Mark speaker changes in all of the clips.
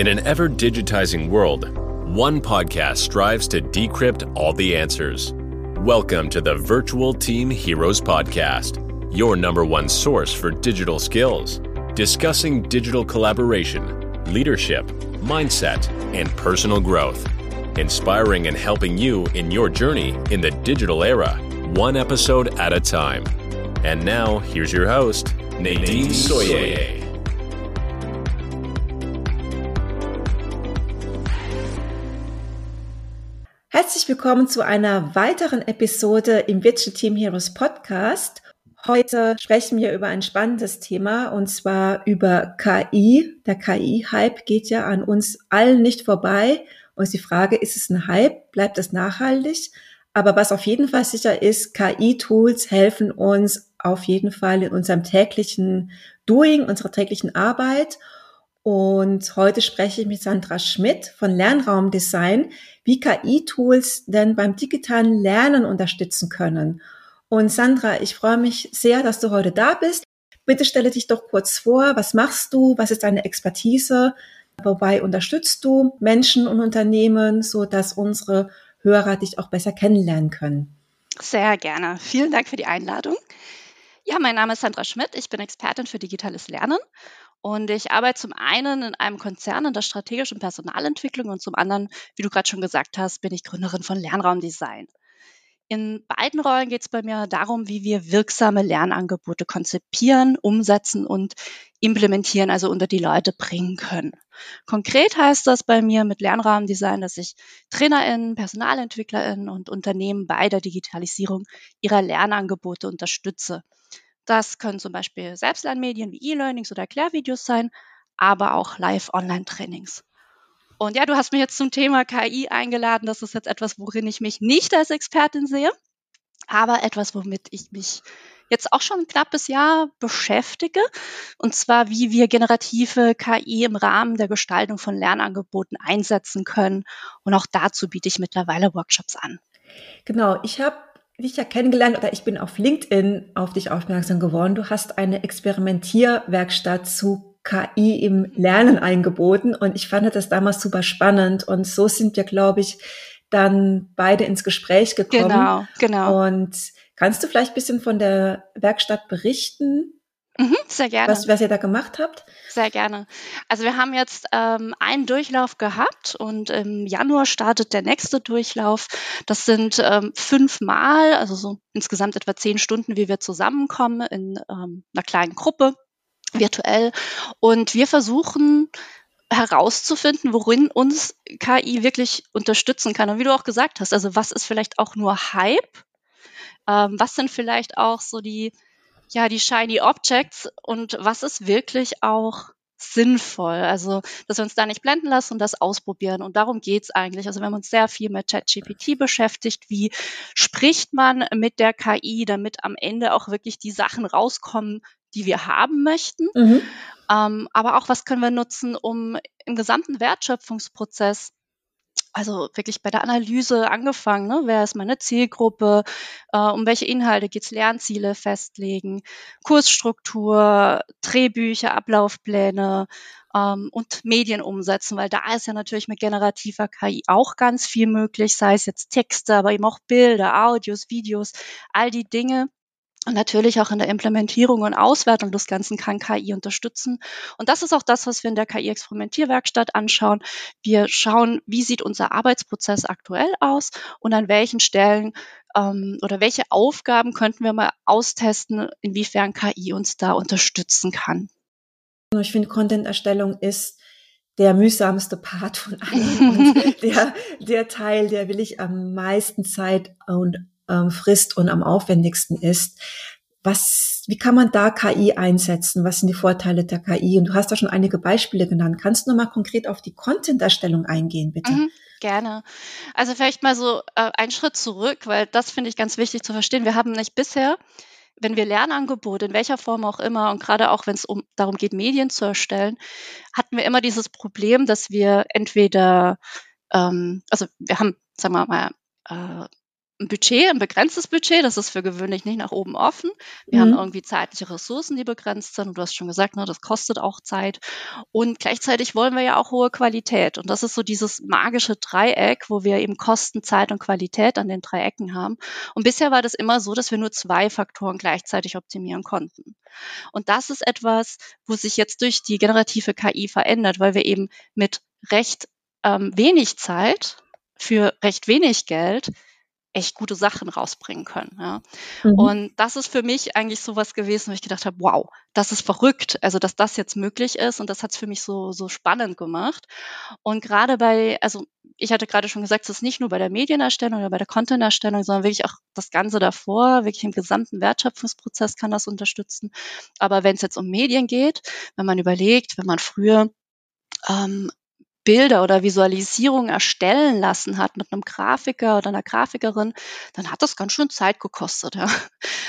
Speaker 1: In an ever digitizing world, one podcast strives to decrypt all the answers. Welcome to the Virtual Team Heroes Podcast, your number one source for digital skills, discussing digital collaboration, leadership, mindset, and personal growth, inspiring and helping you in your journey in the digital era, one episode at a time. And now, here's your host, Nadine Soye.
Speaker 2: Herzlich willkommen zu einer weiteren Episode im Virtual Team Heroes Podcast. Heute sprechen wir über ein spannendes Thema und zwar über KI. Der KI-Hype geht ja an uns allen nicht vorbei. Und die Frage, ist es ein Hype? Bleibt es nachhaltig? Aber was auf jeden Fall sicher ist, KI-Tools helfen uns auf jeden Fall in unserem täglichen Doing, unserer täglichen Arbeit. Und heute spreche ich mit Sandra Schmidt von Lernraumdesign, wie KI-Tools denn beim digitalen Lernen unterstützen können. Und Sandra, ich freue mich sehr, dass du heute da bist. Bitte stelle dich doch kurz vor. Was machst du? Was ist deine Expertise? Wobei unterstützt du Menschen und Unternehmen, so dass unsere Hörer dich auch besser kennenlernen können?
Speaker 3: Sehr gerne. Vielen Dank für die Einladung. Ja, mein Name ist Sandra Schmidt. Ich bin Expertin für digitales Lernen und ich arbeite zum einen in einem Konzern in der strategischen Personalentwicklung und zum anderen, wie du gerade schon gesagt hast, bin ich Gründerin von Lernraumdesign. In beiden Rollen geht es bei mir darum, wie wir wirksame Lernangebote konzipieren, umsetzen und implementieren, also unter die Leute bringen können. Konkret heißt das bei mir mit Lernrahmendesign, dass ich TrainerInnen, PersonalentwicklerInnen und Unternehmen bei der Digitalisierung ihrer Lernangebote unterstütze. Das können zum Beispiel Selbstlernmedien wie E-Learnings oder Erklärvideos sein, aber auch Live-Online-Trainings. Und ja, du hast mich jetzt zum Thema KI eingeladen. Das ist jetzt etwas, worin ich mich nicht als Expertin sehe, aber etwas, womit ich mich jetzt auch schon ein knappes Jahr beschäftige. Und zwar, wie wir generative KI im Rahmen der Gestaltung von Lernangeboten einsetzen können. Und auch dazu biete ich mittlerweile Workshops an.
Speaker 2: Genau, ich habe dich ja kennengelernt oder ich bin auf LinkedIn auf dich aufmerksam geworden. Du hast eine Experimentierwerkstatt zu KI im Lernen eingeboten und ich fand das damals super spannend und so sind wir, glaube ich, dann beide ins Gespräch gekommen.
Speaker 3: Genau, genau.
Speaker 2: Und kannst du vielleicht ein bisschen von der Werkstatt berichten?
Speaker 3: Mhm, sehr gerne.
Speaker 2: Was, was ihr da gemacht habt?
Speaker 3: Sehr gerne. Also wir haben jetzt ähm, einen Durchlauf gehabt und im Januar startet der nächste Durchlauf. Das sind ähm, fünfmal, also so insgesamt etwa zehn Stunden, wie wir zusammenkommen in ähm, einer kleinen Gruppe virtuell. Und wir versuchen herauszufinden, worin uns KI wirklich unterstützen kann. Und wie du auch gesagt hast, also was ist vielleicht auch nur Hype? Ähm, was sind vielleicht auch so die ja, die Shiny Objects und was ist wirklich auch sinnvoll. Also, dass wir uns da nicht blenden lassen und das ausprobieren. Und darum geht's eigentlich. Also, wir haben uns sehr viel mit ChatGPT beschäftigt. Wie spricht man mit der KI, damit am Ende auch wirklich die Sachen rauskommen, die wir haben möchten? Mhm. Ähm, aber auch, was können wir nutzen, um im gesamten Wertschöpfungsprozess also wirklich bei der Analyse angefangen, ne? wer ist meine Zielgruppe, äh, um welche Inhalte geht's, Lernziele festlegen, Kursstruktur, Drehbücher, Ablaufpläne ähm, und Medien umsetzen, weil da ist ja natürlich mit generativer KI auch ganz viel möglich, sei es jetzt Texte, aber eben auch Bilder, Audios, Videos, all die Dinge, und natürlich auch in der Implementierung und Auswertung des Ganzen kann KI unterstützen. Und das ist auch das, was wir in der KI-Experimentierwerkstatt anschauen. Wir schauen, wie sieht unser Arbeitsprozess aktuell aus und an welchen Stellen ähm, oder welche Aufgaben könnten wir mal austesten, inwiefern KI uns da unterstützen kann.
Speaker 2: Ich finde, Content-Erstellung ist der mühsamste Part von allem und der, der Teil, der will ich am meisten Zeit und ähm, frisst und am aufwendigsten ist. Was, wie kann man da KI einsetzen? Was sind die Vorteile der KI? Und du hast da schon einige Beispiele genannt. Kannst du nochmal konkret auf die Content-Erstellung eingehen, bitte? Mhm,
Speaker 3: gerne. Also vielleicht mal so äh, einen Schritt zurück, weil das finde ich ganz wichtig zu verstehen. Wir haben nicht bisher wenn wir Lernangebote in welcher Form auch immer und gerade auch wenn es um darum geht, Medien zu erstellen, hatten wir immer dieses Problem, dass wir entweder, ähm, also wir haben, sagen wir mal, äh, ein Budget, ein begrenztes Budget, das ist für gewöhnlich nicht nach oben offen. Wir mhm. haben irgendwie zeitliche Ressourcen, die begrenzt sind. Und du hast schon gesagt, ne, das kostet auch Zeit. Und gleichzeitig wollen wir ja auch hohe Qualität. Und das ist so dieses magische Dreieck, wo wir eben Kosten, Zeit und Qualität an den drei Ecken haben. Und bisher war das immer so, dass wir nur zwei Faktoren gleichzeitig optimieren konnten. Und das ist etwas, wo sich jetzt durch die generative KI verändert, weil wir eben mit recht ähm, wenig Zeit für recht wenig Geld echt gute Sachen rausbringen können. Ja. Mhm. Und das ist für mich eigentlich so was gewesen, wo ich gedacht habe, wow, das ist verrückt, also dass das jetzt möglich ist und das hat es für mich so, so spannend gemacht. Und gerade bei, also ich hatte gerade schon gesagt, es ist nicht nur bei der Medienerstellung oder bei der Content-Erstellung, sondern wirklich auch das Ganze davor, wirklich im gesamten Wertschöpfungsprozess kann das unterstützen. Aber wenn es jetzt um Medien geht, wenn man überlegt, wenn man früher ähm, Bilder oder Visualisierungen erstellen lassen hat mit einem Grafiker oder einer Grafikerin, dann hat das ganz schön Zeit gekostet, ja.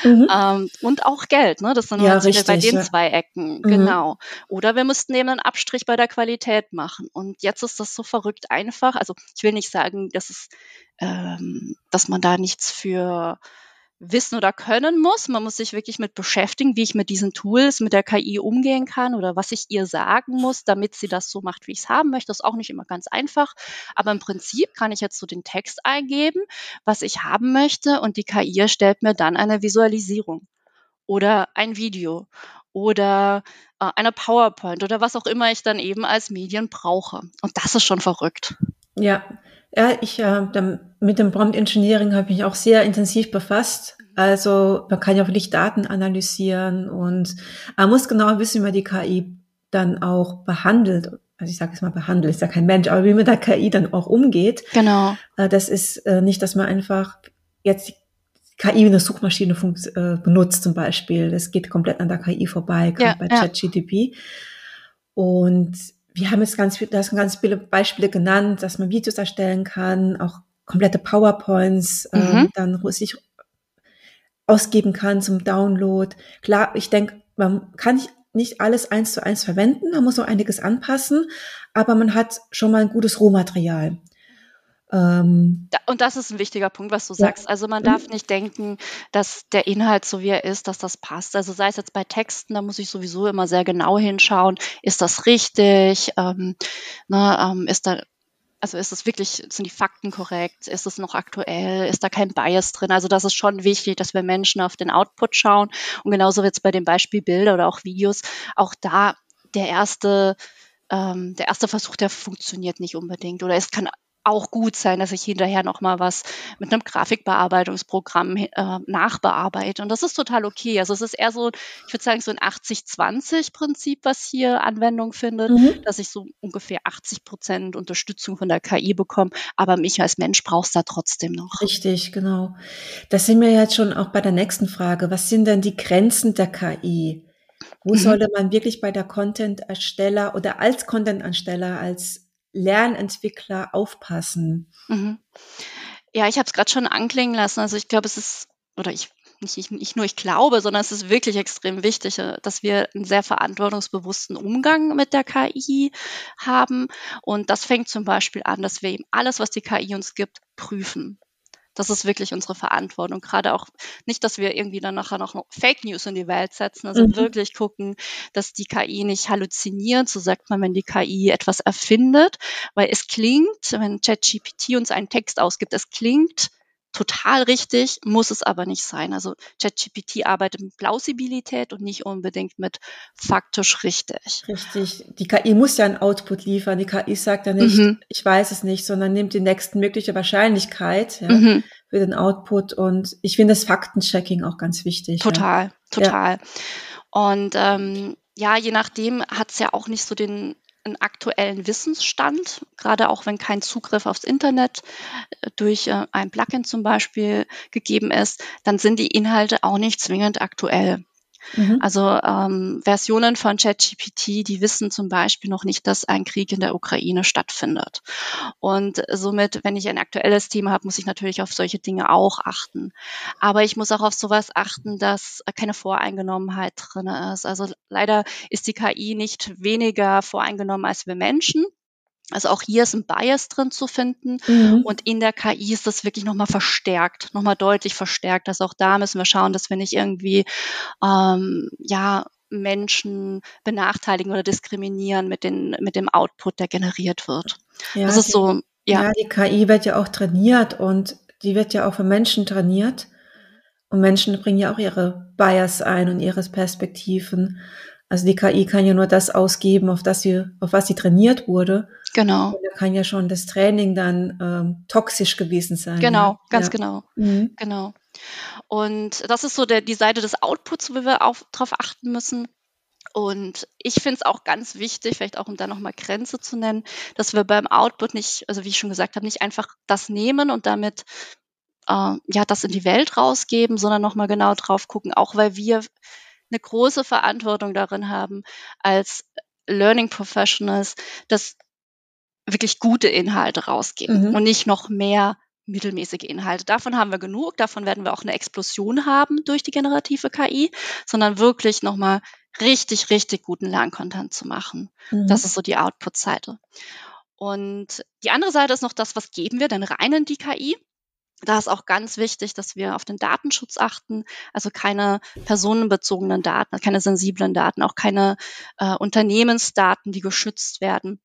Speaker 3: Mhm. Ähm, und auch Geld, ne? Das sind ja, richtig, bei den ja. zwei Ecken, mhm. genau. Oder wir müssten eben einen Abstrich bei der Qualität machen. Und jetzt ist das so verrückt einfach. Also ich will nicht sagen, dass es, ähm, dass man da nichts für wissen oder können muss. Man muss sich wirklich mit beschäftigen, wie ich mit diesen Tools, mit der KI umgehen kann oder was ich ihr sagen muss, damit sie das so macht, wie ich es haben möchte. Das ist auch nicht immer ganz einfach. Aber im Prinzip kann ich jetzt so den Text eingeben, was ich haben möchte und die KI erstellt mir dann eine Visualisierung oder ein Video oder äh, eine PowerPoint oder was auch immer ich dann eben als Medien brauche. Und das ist schon verrückt.
Speaker 2: Ja, ja, ich äh, mit dem Prompt Engineering habe ich mich auch sehr intensiv befasst. Also man kann ja wirklich Daten analysieren und man muss genau wissen, wie man die KI dann auch behandelt. Also ich sage jetzt mal behandelt, ist ja kein Mensch, aber wie man der KI dann auch umgeht.
Speaker 3: Genau.
Speaker 2: Äh, das ist äh, nicht, dass man einfach jetzt die KI wie eine Suchmaschine äh, benutzt zum Beispiel. Das geht komplett an der KI vorbei, gerade ja, bei ChatGTP. Und wir haben jetzt ganz, viel, das ganz viele Beispiele genannt, dass man Videos erstellen kann, auch komplette PowerPoints ähm, mhm. ähm, dann sich ausgeben kann zum Download. Klar, ich denke, man kann nicht, nicht alles eins zu eins verwenden, man muss noch einiges anpassen, aber man hat schon mal ein gutes Rohmaterial.
Speaker 3: Ähm, und das ist ein wichtiger Punkt, was du ja. sagst. Also man darf mhm. nicht denken, dass der Inhalt, so wie er ist, dass das passt. Also sei es jetzt bei Texten, da muss ich sowieso immer sehr genau hinschauen, ist das richtig? Ähm, ne, ähm, ist da also ist es wirklich, sind die Fakten korrekt? Ist es noch aktuell? Ist da kein Bias drin? Also das ist schon wichtig, dass wir Menschen auf den Output schauen. Und genauso wird es bei dem Beispiel Bilder oder auch Videos. Auch da der erste, ähm, der erste Versuch, der funktioniert nicht unbedingt. Oder es kann auch gut sein, dass ich hinterher noch mal was mit einem Grafikbearbeitungsprogramm äh, nachbearbeite. Und das ist total okay. Also es ist eher so, ich würde sagen, so ein 80-20-Prinzip, was hier Anwendung findet, mhm. dass ich so ungefähr 80 Prozent Unterstützung von der KI bekomme. Aber mich als Mensch brauchst da trotzdem noch.
Speaker 2: Richtig, genau. Das sind wir jetzt schon auch bei der nächsten Frage. Was sind denn die Grenzen der KI? Wo mhm. sollte man wirklich bei der Content-Ersteller oder als Content-Ersteller, als Lernentwickler aufpassen? Mhm.
Speaker 3: Ja, ich habe es gerade schon anklingen lassen. Also ich glaube, es ist, oder ich nicht, ich, nicht nur ich glaube, sondern es ist wirklich extrem wichtig, äh, dass wir einen sehr verantwortungsbewussten Umgang mit der KI haben. Und das fängt zum Beispiel an, dass wir eben alles, was die KI uns gibt, prüfen. Das ist wirklich unsere Verantwortung. Gerade auch nicht, dass wir irgendwie dann nachher noch Fake News in die Welt setzen, also mhm. wirklich gucken, dass die KI nicht halluziniert, so sagt man, wenn die KI etwas erfindet, weil es klingt, wenn ChatGPT uns einen Text ausgibt, es klingt total richtig, muss es aber nicht sein. Also ChatGPT arbeitet mit Plausibilität und nicht unbedingt mit faktisch richtig.
Speaker 2: Richtig. Die KI muss ja einen Output liefern. Die KI sagt ja nicht, mhm. ich weiß es nicht, sondern nimmt die nächstmögliche Wahrscheinlichkeit ja, mhm. für den Output. Und ich finde das Faktenchecking auch ganz wichtig.
Speaker 3: Total, ja. total. Ja. Und ähm, ja, je nachdem hat es ja auch nicht so den einen aktuellen Wissensstand, gerade auch wenn kein Zugriff aufs Internet äh, durch äh, ein Plugin zum Beispiel gegeben ist, dann sind die Inhalte auch nicht zwingend aktuell. Mhm. Also ähm, Versionen von ChatGPT, die wissen zum Beispiel noch nicht, dass ein Krieg in der Ukraine stattfindet. Und somit, wenn ich ein aktuelles Thema habe, muss ich natürlich auf solche Dinge auch achten. Aber ich muss auch auf sowas achten, dass keine Voreingenommenheit drin ist. Also leider ist die KI nicht weniger voreingenommen als wir Menschen. Also auch hier ist ein Bias drin zu finden. Mhm. Und in der KI ist das wirklich nochmal verstärkt, nochmal deutlich verstärkt. Also auch da müssen wir schauen, dass wir nicht irgendwie, ähm, ja, Menschen benachteiligen oder diskriminieren mit, den, mit dem Output, der generiert wird.
Speaker 2: Ja, das ist die, so, ja. Ja, die KI wird ja auch trainiert und die wird ja auch von Menschen trainiert. Und Menschen bringen ja auch ihre Bias ein und ihre Perspektiven. Also die KI kann ja nur das ausgeben, auf das sie, auf was sie trainiert wurde.
Speaker 3: Genau.
Speaker 2: Und da kann ja schon das Training dann ähm, toxisch gewesen sein.
Speaker 3: Genau,
Speaker 2: ja.
Speaker 3: ganz ja. genau. Mhm. Genau. Und das ist so der, die Seite des Outputs, wo wir auch drauf achten müssen. Und ich finde es auch ganz wichtig, vielleicht auch um da nochmal Grenze zu nennen, dass wir beim Output nicht, also wie ich schon gesagt habe, nicht einfach das nehmen und damit äh, ja das in die Welt rausgeben, sondern nochmal genau drauf gucken, auch weil wir eine große Verantwortung darin haben, als Learning Professionals, dass wirklich gute Inhalte rausgeben mhm. und nicht noch mehr mittelmäßige Inhalte. Davon haben wir genug, davon werden wir auch eine Explosion haben durch die generative KI, sondern wirklich nochmal richtig, richtig guten Lerncontent zu machen. Mhm. Das ist so die Output-Seite. Und die andere Seite ist noch das, was geben wir denn rein in die KI? Da ist auch ganz wichtig, dass wir auf den Datenschutz achten, also keine personenbezogenen Daten, keine sensiblen Daten, auch keine äh, Unternehmensdaten, die geschützt werden,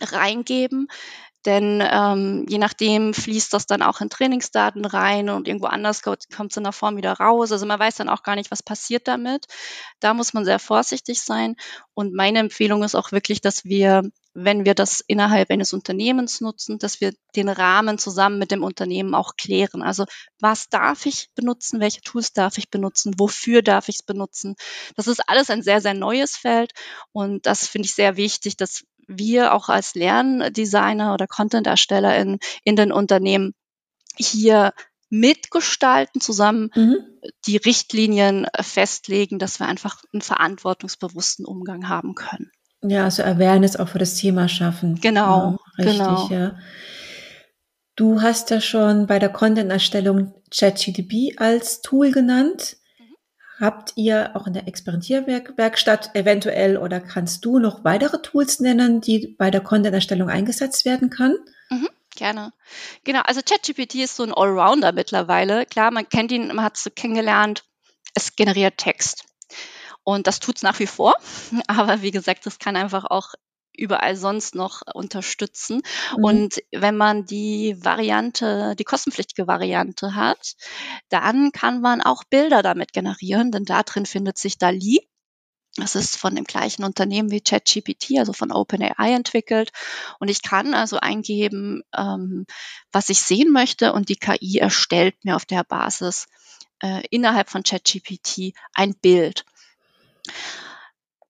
Speaker 3: reingeben. Denn ähm, je nachdem fließt das dann auch in Trainingsdaten rein und irgendwo anders kommt es in der Form wieder raus. Also man weiß dann auch gar nicht, was passiert damit. Da muss man sehr vorsichtig sein. Und meine Empfehlung ist auch wirklich, dass wir, wenn wir das innerhalb eines Unternehmens nutzen, dass wir den Rahmen zusammen mit dem Unternehmen auch klären. Also was darf ich benutzen? Welche Tools darf ich benutzen? Wofür darf ich es benutzen? Das ist alles ein sehr, sehr neues Feld. Und das finde ich sehr wichtig, dass wir auch als Lerndesigner oder Content-Ersteller in, in den Unternehmen hier mitgestalten, zusammen mhm. die Richtlinien festlegen, dass wir einfach einen verantwortungsbewussten Umgang haben können.
Speaker 2: Ja, also Awareness auch für das Thema schaffen.
Speaker 3: Genau,
Speaker 2: ja, richtig,
Speaker 3: genau.
Speaker 2: ja. Du hast ja schon bei der Content-Erstellung ChatGDP als Tool genannt. Habt ihr auch in der Experimentierwerkstatt eventuell oder kannst du noch weitere Tools nennen, die bei der Content-Erstellung eingesetzt werden kann?
Speaker 3: Mhm, gerne. Genau, also ChatGPT ist so ein Allrounder mittlerweile. Klar, man kennt ihn, man hat es so kennengelernt. Es generiert Text. Und das tut es nach wie vor. Aber wie gesagt, es kann einfach auch überall sonst noch unterstützen. Mhm. Und wenn man die Variante, die kostenpflichtige Variante hat, dann kann man auch Bilder damit generieren, denn da drin findet sich DALI. Das ist von dem gleichen Unternehmen wie ChatGPT, also von OpenAI entwickelt. Und ich kann also eingeben, ähm, was ich sehen möchte und die KI erstellt mir auf der Basis äh, innerhalb von ChatGPT ein Bild.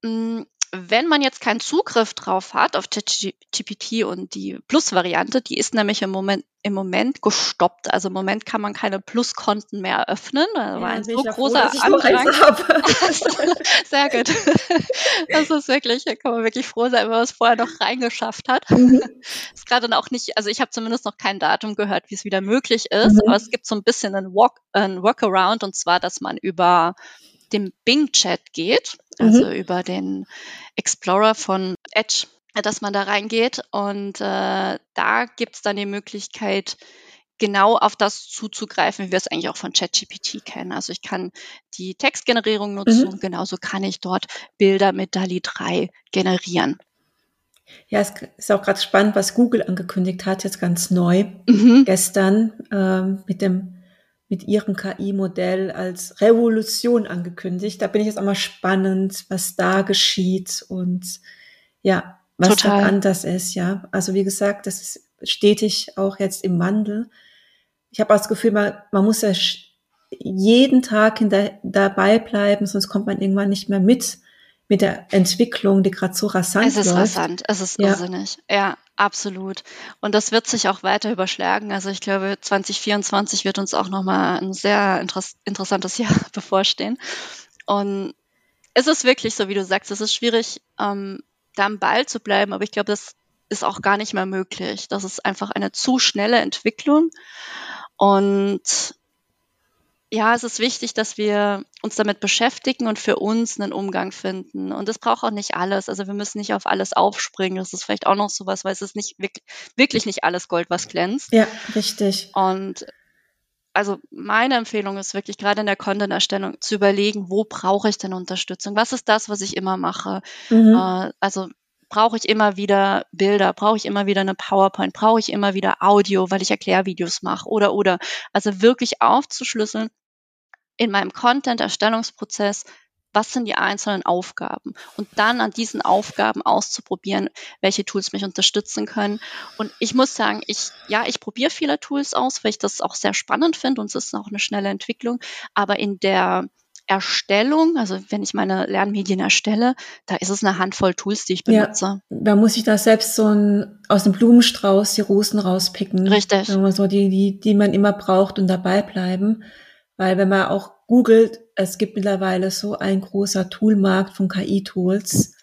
Speaker 3: Mm, wenn man jetzt keinen Zugriff drauf hat auf ChatGPT und die Plus-Variante, die ist nämlich im Moment, im Moment gestoppt. Also im Moment kann man keine Plus-Konten mehr öffnen. Da war ein so großer froh. Sehr gut. Das ist wirklich, da kann man wirklich froh sein, wenn man es vorher noch reingeschafft hat. Mhm. Ist gerade auch nicht, also ich habe zumindest noch kein Datum gehört, wie es wieder möglich ist, mhm. aber es gibt so ein bisschen einen, Walk, einen Workaround und zwar, dass man über dem Bing-Chat geht, also mhm. über den Explorer von Edge, dass man da reingeht. Und äh, da gibt es dann die Möglichkeit, genau auf das zuzugreifen, wie wir es eigentlich auch von ChatGPT kennen. Also ich kann die Textgenerierung nutzen mhm. und genauso kann ich dort Bilder mit DALI 3 generieren.
Speaker 2: Ja, es ist auch gerade spannend, was Google angekündigt hat, jetzt ganz neu, mhm. gestern ähm, mit dem mit ihrem KI-Modell als Revolution angekündigt. Da bin ich jetzt auch mal spannend, was da geschieht und ja, was Total. da anders ist, ja. Also wie gesagt, das ist stetig auch jetzt im Wandel. Ich habe auch das Gefühl, man, man muss ja jeden Tag hinter, dabei bleiben, sonst kommt man irgendwann nicht mehr mit mit der Entwicklung, die gerade so rasant ist.
Speaker 3: Es ist
Speaker 2: läuft.
Speaker 3: rasant, es ist irrsinnig. Ja. Absolut. Und das wird sich auch weiter überschlagen. Also ich glaube, 2024 wird uns auch nochmal ein sehr interess interessantes Jahr bevorstehen. Und es ist wirklich so, wie du sagst, es ist schwierig, ähm, da am Ball zu bleiben, aber ich glaube, das ist auch gar nicht mehr möglich. Das ist einfach eine zu schnelle Entwicklung. Und ja, es ist wichtig, dass wir uns damit beschäftigen und für uns einen Umgang finden. Und es braucht auch nicht alles. Also wir müssen nicht auf alles aufspringen. Das ist vielleicht auch noch sowas, weil es ist nicht wirklich, wirklich nicht alles Gold, was glänzt.
Speaker 2: Ja, richtig.
Speaker 3: Und also meine Empfehlung ist wirklich gerade in der Content-Erstellung zu überlegen, wo brauche ich denn Unterstützung? Was ist das, was ich immer mache? Mhm. Äh, also brauche ich immer wieder Bilder, brauche ich immer wieder eine PowerPoint, brauche ich immer wieder Audio, weil ich Erklärvideos mache oder oder. Also wirklich aufzuschlüsseln in meinem Content-Erstellungsprozess, was sind die einzelnen Aufgaben und dann an diesen Aufgaben auszuprobieren, welche Tools mich unterstützen können. Und ich muss sagen, ich, ja, ich probiere viele Tools aus, weil ich das auch sehr spannend finde und es ist auch eine schnelle Entwicklung. Aber in der Erstellung, also wenn ich meine Lernmedien erstelle, da ist es eine Handvoll Tools, die ich benutze. Ja,
Speaker 2: da muss ich da selbst so ein, aus dem Blumenstrauß die Rosen rauspicken.
Speaker 3: Richtig.
Speaker 2: So die, die, die man immer braucht und dabei bleiben. Weil wenn man auch googelt, es gibt mittlerweile so ein großer Toolmarkt von KI-Tools.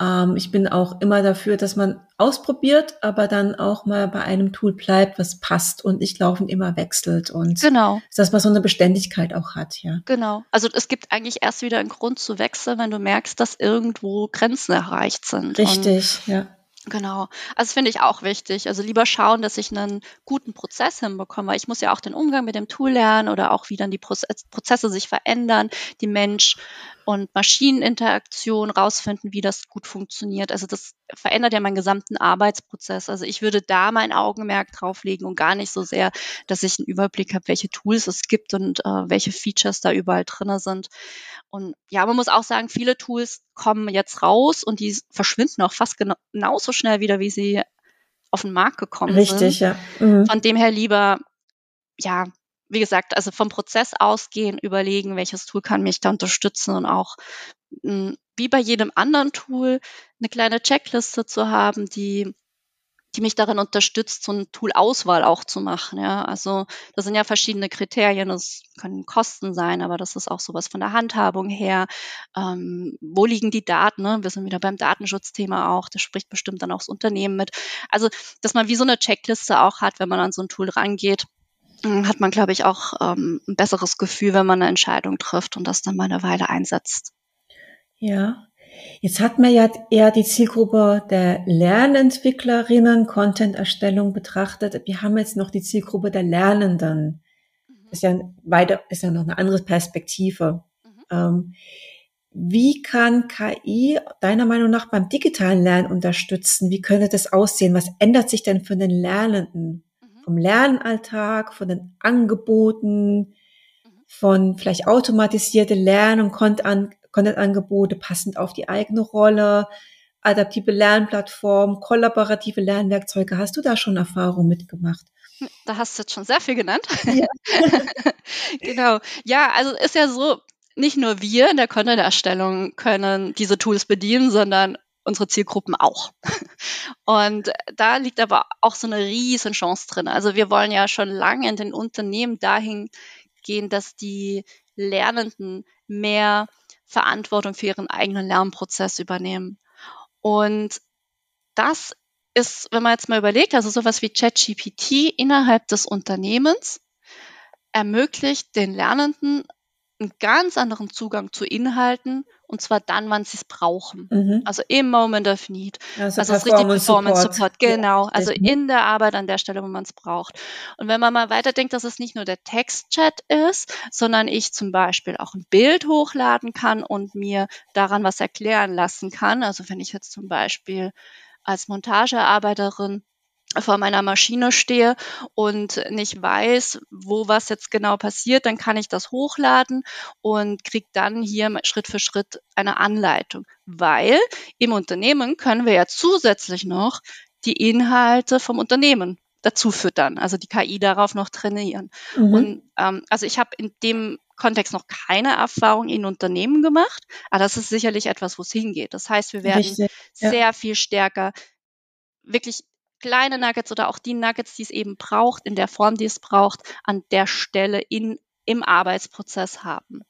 Speaker 2: Ähm, ich bin auch immer dafür, dass man ausprobiert, aber dann auch mal bei einem Tool bleibt, was passt und nicht laufend immer wechselt und
Speaker 3: genau.
Speaker 2: dass man so eine Beständigkeit auch hat, ja.
Speaker 3: Genau. Also es gibt eigentlich erst wieder einen Grund zu wechseln, wenn du merkst, dass irgendwo Grenzen erreicht sind.
Speaker 2: Richtig,
Speaker 3: und
Speaker 2: ja.
Speaker 3: Genau. Also finde ich auch wichtig. Also lieber schauen, dass ich einen guten Prozess hinbekomme, ich muss ja auch den Umgang mit dem Tool lernen oder auch wie dann die Prozesse sich verändern, die Mensch und Maschineninteraktion rausfinden, wie das gut funktioniert. Also das verändert ja meinen gesamten Arbeitsprozess. Also ich würde da mein Augenmerk drauflegen und gar nicht so sehr, dass ich einen Überblick habe, welche Tools es gibt und äh, welche Features da überall drinne sind. Und ja, man muss auch sagen, viele Tools kommen jetzt raus und die verschwinden auch fast genau, genauso schnell wieder, wie sie auf den Markt gekommen
Speaker 2: Richtig,
Speaker 3: sind.
Speaker 2: ja. Mhm.
Speaker 3: Von dem her lieber, ja, wie gesagt, also vom Prozess ausgehen, überlegen, welches Tool kann mich da unterstützen und auch hm, wie bei jedem anderen Tool eine kleine Checkliste zu haben, die die mich darin unterstützt, so eine Tool-Auswahl auch zu machen. Ja, also das sind ja verschiedene Kriterien. Das können Kosten sein, aber das ist auch sowas von der Handhabung her. Ähm, wo liegen die Daten? Ne? Wir sind wieder beim Datenschutzthema auch. Das spricht bestimmt dann auch das Unternehmen mit. Also, dass man wie so eine Checkliste auch hat, wenn man an so ein Tool rangeht, hat man, glaube ich, auch ähm, ein besseres Gefühl, wenn man eine Entscheidung trifft und das dann mal eine Weile einsetzt.
Speaker 2: Ja, Jetzt hat man ja eher die Zielgruppe der Lernentwicklerinnen, Content-Erstellung betrachtet. Wir haben jetzt noch die Zielgruppe der Lernenden. Mhm. Ist ja weiter, ist ja noch eine andere Perspektive. Mhm. Ähm, wie kann KI deiner Meinung nach beim digitalen Lernen unterstützen? Wie könnte das aussehen? Was ändert sich denn für den Lernenden? Vom Lernalltag, von den Angeboten, mhm. von vielleicht automatisierte Lern- und Content-Angebote passend auf die eigene Rolle, adaptive Lernplattformen, kollaborative Lernwerkzeuge. Hast du da schon Erfahrung mitgemacht?
Speaker 3: Da hast du jetzt schon sehr viel genannt. Ja. genau. Ja, also ist ja so, nicht nur wir in der Content-Erstellung können diese Tools bedienen, sondern unsere Zielgruppen auch. Und da liegt aber auch so eine riesen Chance drin. Also wir wollen ja schon lange in den Unternehmen dahin gehen, dass die Lernenden mehr Verantwortung für ihren eigenen Lernprozess übernehmen. Und das ist, wenn man jetzt mal überlegt, also sowas wie ChatGPT innerhalb des Unternehmens ermöglicht den Lernenden einen ganz anderen Zugang zu Inhalten und zwar dann, wann sie es brauchen. Mhm. Also im Moment of Need. Also, also das richtig Performance Support. Support. Genau. Ja. Also in der Arbeit an der Stelle, wo man es braucht. Und wenn man mal weiterdenkt, dass es nicht nur der Textchat ist, sondern ich zum Beispiel auch ein Bild hochladen kann und mir daran was erklären lassen kann. Also wenn ich jetzt zum Beispiel als Montagearbeiterin vor meiner Maschine stehe und nicht weiß, wo was jetzt genau passiert, dann kann ich das hochladen und kriege dann hier Schritt für Schritt eine Anleitung. Weil im Unternehmen können wir ja zusätzlich noch die Inhalte vom Unternehmen dazu füttern, also die KI darauf noch trainieren. Mhm. Und ähm, also ich habe in dem Kontext noch keine Erfahrung in Unternehmen gemacht, aber das ist sicherlich etwas, wo es hingeht. Das heißt, wir werden Richtig, ja. sehr viel stärker wirklich kleine Nuggets oder auch die Nuggets, die es eben braucht, in der Form, die es braucht, an der Stelle in, im Arbeitsprozess haben.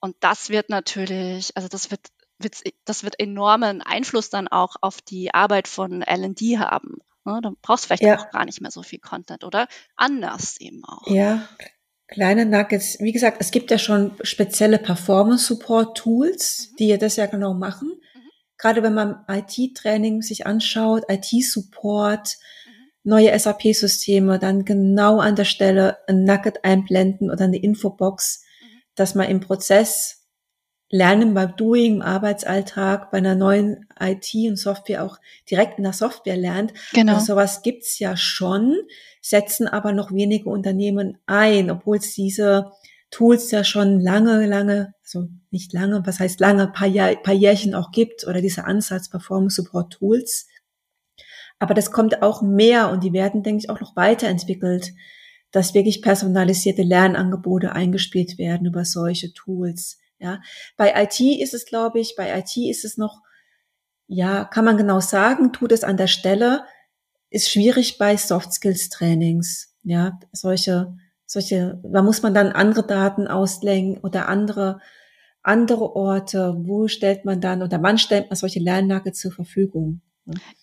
Speaker 3: Und das wird natürlich, also das wird, wird das wird enormen Einfluss dann auch auf die Arbeit von L&D haben. Ne? Du brauchst vielleicht ja. auch gar nicht mehr so viel Content oder anders eben auch.
Speaker 2: Ja, Kleine Nuggets, wie gesagt, es gibt ja schon spezielle Performance-Support-Tools, mhm. die das ja genau machen. Gerade wenn man IT-Training sich anschaut, IT-Support, mhm. neue SAP-Systeme, dann genau an der Stelle ein Nugget einblenden oder eine Infobox, mhm. dass man im Prozess Lernen beim Doing, im Arbeitsalltag, bei einer neuen IT und Software auch direkt in der Software lernt. Genau. Also sowas gibt's ja schon setzen aber noch wenige Unternehmen ein, obwohl es diese Tools ja schon lange, lange, also nicht lange, was heißt lange, paar, Jahr, paar Jährchen auch gibt oder diese Ansatz Performance Support Tools. Aber das kommt auch mehr und die werden, denke ich, auch noch weiterentwickelt, dass wirklich personalisierte Lernangebote eingespielt werden über solche Tools. Ja, bei IT ist es, glaube ich, bei IT ist es noch, ja, kann man genau sagen, tut es an der Stelle, ist schwierig bei Soft Skills Trainings. Ja, solche, solche, da muss man dann andere Daten auslegen oder andere, andere Orte. Wo stellt man dann oder wann stellt man solche Lernlage zur Verfügung?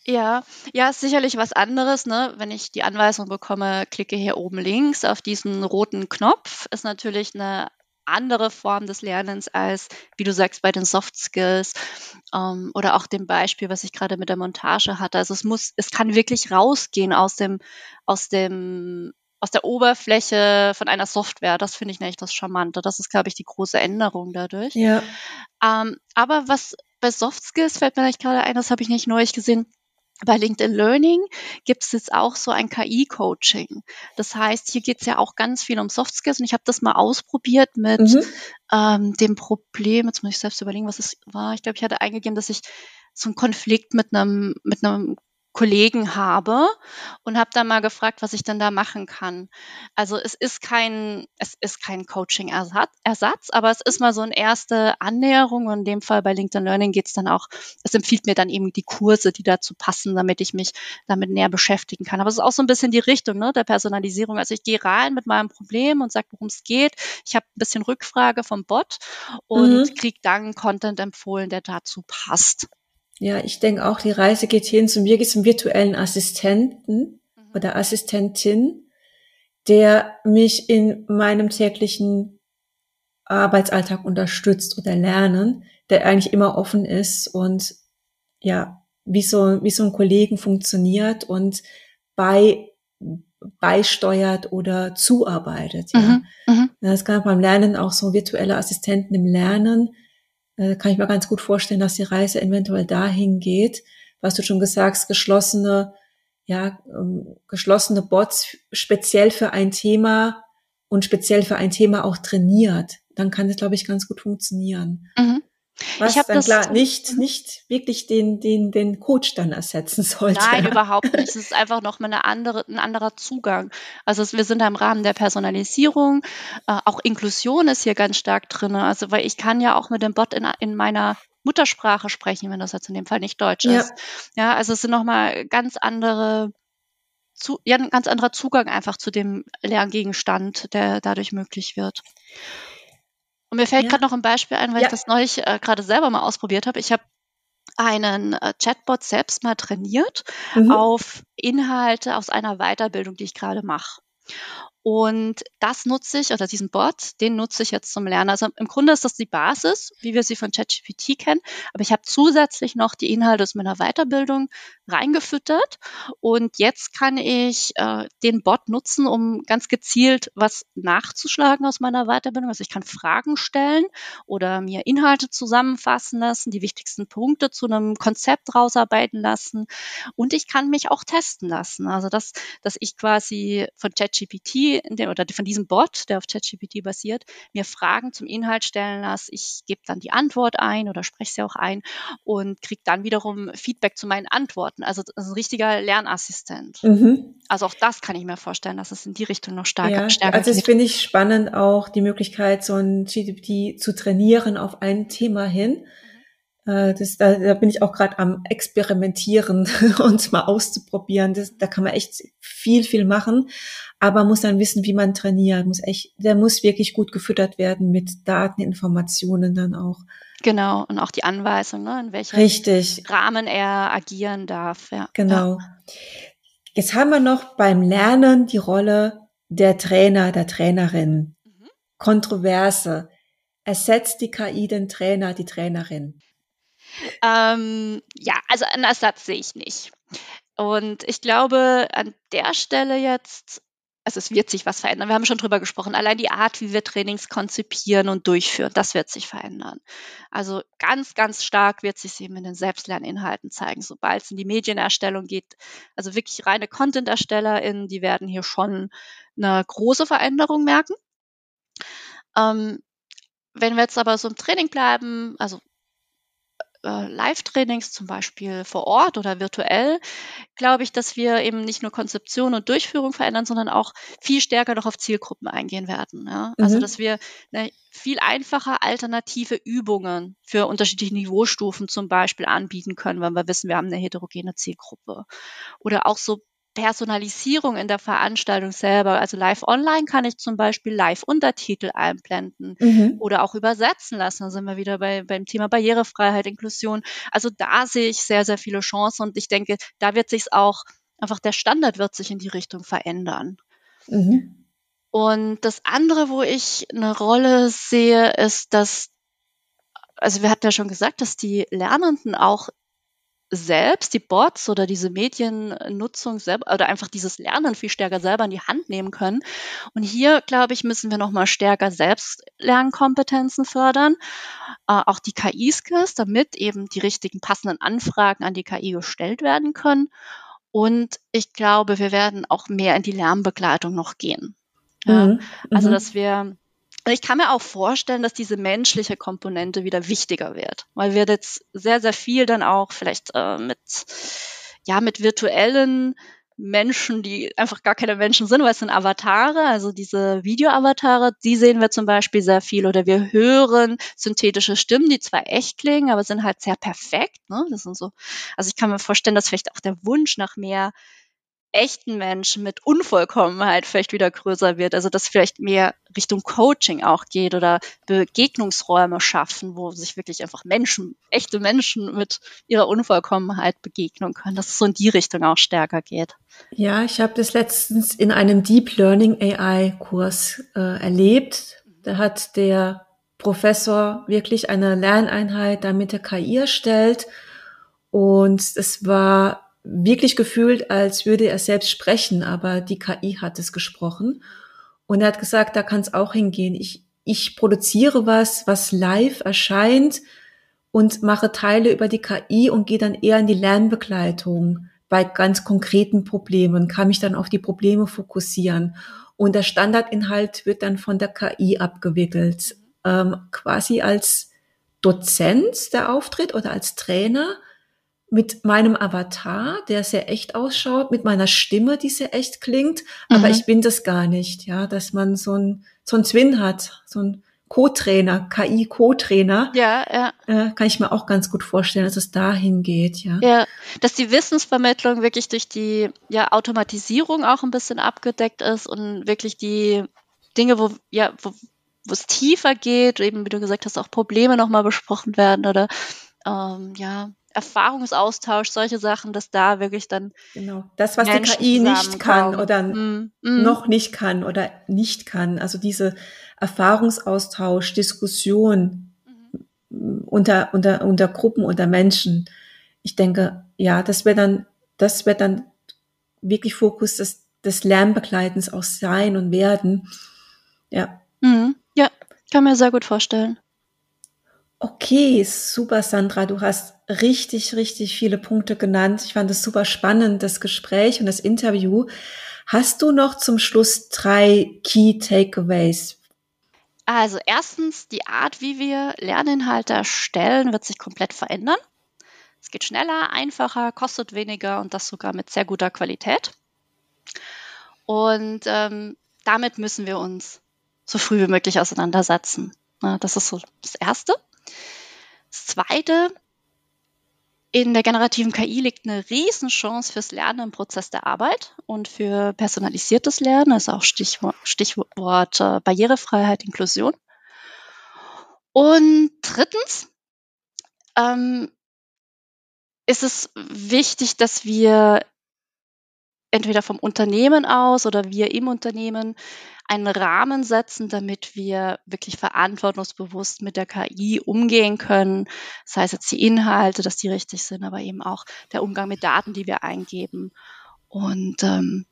Speaker 3: Ja, ja, ist sicherlich was anderes, ne? Wenn ich die Anweisung bekomme, klicke hier oben links auf diesen roten Knopf, ist natürlich eine andere Form des Lernens als, wie du sagst, bei den Soft Skills ähm, oder auch dem Beispiel, was ich gerade mit der Montage hatte. Also es muss, es kann wirklich rausgehen aus dem, aus dem, aus der Oberfläche von einer Software. Das finde ich nämlich das Charmante. Das ist, glaube ich, die große Änderung dadurch. Ja. Ähm, aber was bei Soft Skills fällt mir gerade ein, das habe ich nicht neulich gesehen bei LinkedIn Learning gibt es jetzt auch so ein KI-Coaching. Das heißt, hier geht es ja auch ganz viel um Soft Skills und ich habe das mal ausprobiert mit mhm. ähm, dem Problem, jetzt muss ich selbst überlegen, was es war. Ich glaube, ich hatte eingegeben, dass ich so einen Konflikt mit einem, mit einem Kollegen habe und habe dann mal gefragt, was ich denn da machen kann. Also es ist kein, es ist kein Coaching-Ersatz, aber es ist mal so eine erste Annäherung. Und in dem Fall bei LinkedIn Learning geht es dann auch, es empfiehlt mir dann eben die Kurse, die dazu passen, damit ich mich damit näher beschäftigen kann. Aber es ist auch so ein bisschen die Richtung ne, der Personalisierung. Also ich gehe rein mit meinem Problem und sage, worum es geht. Ich habe ein bisschen Rückfrage vom Bot und mhm. kriege dann Content empfohlen, der dazu passt.
Speaker 2: Ja, ich denke auch, die Reise geht hin zu mir, geht zum virtuellen Assistenten mhm. oder Assistentin, der mich in meinem täglichen Arbeitsalltag unterstützt oder lernen, der eigentlich immer offen ist und ja, wie so, wie so ein Kollegen funktioniert und bei, beisteuert oder zuarbeitet. Ja. Mhm, mhm. Das kann beim Lernen auch so virtuelle Assistenten im Lernen, äh, kann ich mir ganz gut vorstellen, dass die Reise eventuell dahin geht, was du schon gesagt hast, geschlossene, ja, ähm, geschlossene Bots speziell für ein Thema und speziell für ein Thema auch trainiert. Dann kann das, glaube ich, ganz gut funktionieren. Mhm. Was ich dann das, klar nicht, nicht wirklich den, den, den Coach dann ersetzen sollte.
Speaker 3: Nein, überhaupt nicht. Es ist einfach noch mal eine andere, ein anderer Zugang. Also wir sind da im Rahmen der Personalisierung. Äh, auch Inklusion ist hier ganz stark drin. Also weil ich kann ja auch mit dem Bot in, in meiner Muttersprache sprechen, wenn das jetzt in dem Fall nicht Deutsch ja. ist. Ja, also es sind noch mal ganz andere zu, ja, ein ganz anderer Zugang einfach zu dem Lerngegenstand, der dadurch möglich wird. Und mir fällt ja. gerade noch ein Beispiel ein, weil ja. ich das neulich äh, gerade selber mal ausprobiert habe. Ich habe einen äh, Chatbot selbst mal trainiert mhm. auf Inhalte aus einer Weiterbildung, die ich gerade mache. Und das nutze ich, oder diesen Bot, den nutze ich jetzt zum Lernen. Also im Grunde ist das die Basis, wie wir sie von ChatGPT kennen. Aber ich habe zusätzlich noch die Inhalte aus meiner Weiterbildung reingefüttert. Und jetzt kann ich äh, den Bot nutzen, um ganz gezielt was nachzuschlagen aus meiner Weiterbildung. Also ich kann Fragen stellen oder mir Inhalte zusammenfassen lassen, die wichtigsten Punkte zu einem Konzept rausarbeiten lassen. Und ich kann mich auch testen lassen. Also dass, dass ich quasi von ChatGPT dem, oder von diesem Bot, der auf ChatGPT basiert, mir Fragen zum Inhalt stellen lasse. Ich gebe dann die Antwort ein oder spreche sie auch ein und kriege dann wiederum Feedback zu meinen Antworten. Also das ist ein richtiger Lernassistent. Mhm. Also auch das kann ich mir vorstellen, dass es in die Richtung noch stärker, ja, stärker
Speaker 2: Also das finde ich spannend auch die Möglichkeit, so ein GPT zu trainieren auf ein Thema hin. Äh, das, da, da bin ich auch gerade am Experimentieren und mal auszuprobieren. Das, da kann man echt viel, viel machen aber muss dann wissen, wie man trainiert, muss echt, der muss wirklich gut gefüttert werden mit Daten, Informationen dann auch.
Speaker 3: Genau, und auch die Anweisung, ne, in welchem
Speaker 2: Richtig.
Speaker 3: Rahmen er agieren darf. Ja.
Speaker 2: Genau. Ja. Jetzt haben wir noch beim Lernen die Rolle der Trainer, der Trainerin. Mhm. Kontroverse. Ersetzt die KI den Trainer, die Trainerin?
Speaker 3: Ähm, ja, also einen Ersatz sehe ich nicht. Und ich glaube, an der Stelle jetzt, also es wird sich was verändern. Wir haben schon drüber gesprochen. Allein die Art, wie wir Trainings konzipieren und durchführen, das wird sich verändern. Also ganz, ganz stark wird sich eben in den Selbstlerninhalten zeigen, sobald es in die Medienerstellung geht. Also wirklich reine Content-ErstellerInnen, die werden hier schon eine große Veränderung merken. Ähm, wenn wir jetzt aber so im Training bleiben, also äh, Live-Trainings, zum Beispiel vor Ort oder virtuell, glaube ich, dass wir eben nicht nur Konzeption und Durchführung verändern, sondern auch viel stärker noch auf Zielgruppen eingehen werden. Ja? Also, mhm. Dass wir eine viel einfacher alternative Übungen für unterschiedliche Niveaustufen zum Beispiel anbieten können, wenn wir wissen, wir haben eine heterogene Zielgruppe. Oder auch so Personalisierung in der Veranstaltung selber. Also live online kann ich zum Beispiel Live-Untertitel einblenden mhm. oder auch übersetzen lassen. Da sind wir wieder bei, beim Thema Barrierefreiheit, Inklusion. Also da sehe ich sehr, sehr viele Chancen und ich denke, da wird sich auch, einfach der Standard wird sich in die Richtung verändern. Mhm. Und das andere, wo ich eine Rolle sehe, ist, dass also wir hatten ja schon gesagt, dass die Lernenden auch selbst die Bots oder diese Mediennutzung selber oder einfach dieses Lernen viel stärker selber in die Hand nehmen können. Und hier, glaube ich, müssen wir nochmal stärker Selbstlernkompetenzen fördern, äh, auch die KI-Skills, damit eben die richtigen passenden Anfragen an die KI gestellt werden können. Und ich glaube, wir werden auch mehr in die Lernbegleitung noch gehen. Ja, mhm. Also, mhm. dass wir ich kann mir auch vorstellen, dass diese menschliche Komponente wieder wichtiger wird, weil wir jetzt sehr, sehr viel dann auch vielleicht äh, mit, ja, mit virtuellen Menschen, die einfach gar keine Menschen sind, weil es sind Avatare, also diese Video-Avatare, die sehen wir zum Beispiel sehr viel oder wir hören synthetische Stimmen, die zwar echt klingen, aber sind halt sehr perfekt. Ne? Das sind so, also ich kann mir vorstellen, dass vielleicht auch der Wunsch nach mehr echten Menschen mit Unvollkommenheit vielleicht wieder größer wird. Also dass vielleicht mehr Richtung Coaching auch geht oder Begegnungsräume schaffen, wo sich wirklich einfach Menschen, echte Menschen mit ihrer Unvollkommenheit begegnen können, dass es so in die Richtung auch stärker geht.
Speaker 2: Ja, ich habe das letztens in einem Deep Learning AI Kurs äh, erlebt. Da hat der Professor wirklich eine Lerneinheit damit der KI erstellt und es war wirklich gefühlt, als würde er selbst sprechen, aber die KI hat es gesprochen. Und er hat gesagt, da kann es auch hingehen. Ich, ich produziere was, was live erscheint und mache Teile über die KI und gehe dann eher in die Lernbegleitung bei ganz konkreten Problemen, kann mich dann auf die Probleme fokussieren. Und der Standardinhalt wird dann von der KI abgewickelt, ähm, quasi als Dozent der Auftritt oder als Trainer mit meinem Avatar, der sehr echt ausschaut, mit meiner Stimme, die sehr echt klingt, aber mhm. ich bin das gar nicht, ja, dass man so ein, so ein Twin hat, so ein Co-Trainer, KI-Co-Trainer.
Speaker 3: Ja, ja.
Speaker 2: Äh, kann ich mir auch ganz gut vorstellen, dass es dahin geht, ja.
Speaker 3: Ja, dass die Wissensvermittlung wirklich durch die ja, Automatisierung auch ein bisschen abgedeckt ist und wirklich die Dinge, wo, ja, wo, es tiefer geht, eben wie du gesagt hast, auch Probleme nochmal besprochen werden oder ähm, ja, Erfahrungsaustausch, solche Sachen, dass da wirklich dann.
Speaker 2: Genau. Das, was Menschen die KI nicht kann oder mm, mm. noch nicht kann oder nicht kann. Also diese Erfahrungsaustausch, Diskussion mhm. unter, unter, unter Gruppen, unter Menschen. Ich denke, ja, das wird dann, das wird dann wirklich Fokus des, des Lernbegleitens auch sein und werden. Ja.
Speaker 3: Mhm. Ja, kann mir sehr gut vorstellen.
Speaker 2: Okay, super, Sandra. Du hast richtig, richtig viele Punkte genannt. Ich fand es super spannend, das Gespräch und das Interview. Hast du noch zum Schluss drei Key Takeaways?
Speaker 3: Also erstens, die Art, wie wir Lerninhalte erstellen, wird sich komplett verändern. Es geht schneller, einfacher, kostet weniger und das sogar mit sehr guter Qualität. Und ähm, damit müssen wir uns so früh wie möglich auseinandersetzen. das ist so das Erste. Das Zweite, in der generativen KI liegt eine Riesenchance fürs Lernen im Prozess der Arbeit und für personalisiertes Lernen, also auch Stichwort, Stichwort äh, Barrierefreiheit, Inklusion. Und drittens ähm, ist es wichtig, dass wir entweder vom Unternehmen aus oder wir im Unternehmen einen Rahmen setzen, damit wir wirklich verantwortungsbewusst mit der KI umgehen können. Das heißt jetzt die Inhalte, dass die richtig sind, aber eben auch der Umgang mit Daten, die wir eingeben. Und ähm,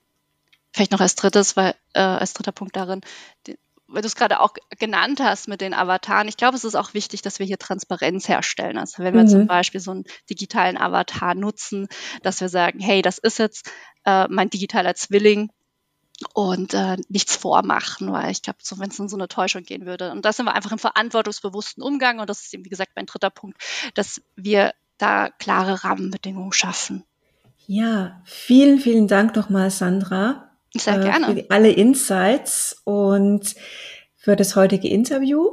Speaker 3: vielleicht noch als drittes, weil äh, als dritter Punkt darin, die, weil du es gerade auch genannt hast mit den Avataren, ich glaube, es ist auch wichtig, dass wir hier Transparenz herstellen. Also wenn wir mhm. zum Beispiel so einen digitalen Avatar nutzen, dass wir sagen, hey, das ist jetzt äh, mein digitaler Zwilling, und äh, nichts vormachen, weil ich glaube, so, wenn es in so eine Täuschung gehen würde. Und da sind wir einfach im verantwortungsbewussten Umgang und das ist eben, wie gesagt, mein dritter Punkt, dass wir da klare Rahmenbedingungen schaffen.
Speaker 2: Ja, vielen, vielen Dank nochmal, Sandra.
Speaker 3: Sehr äh, gerne.
Speaker 2: Für alle Insights und für das heutige Interview.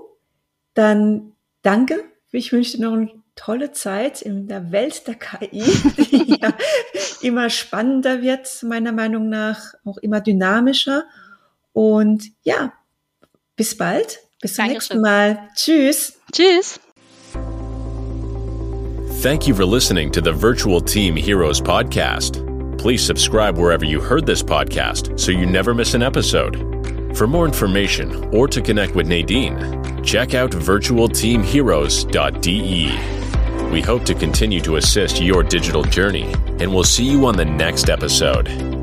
Speaker 2: Dann danke. Ich wünsche dir noch einen tolle Zeit in der Welt der KI, die ja immer spannender wird, meiner Meinung nach, auch immer dynamischer. Und ja, bis bald. Bis zum Dankeschön. nächsten Mal. Tschüss.
Speaker 3: Tschüss.
Speaker 1: Thank you for listening to the Virtual Team Heroes podcast. Please subscribe wherever you heard this podcast so you never miss an episode. For more information or to connect with Nadine, check out virtualteamheroes.de. We hope to continue to assist your digital journey, and we'll see you on the next episode.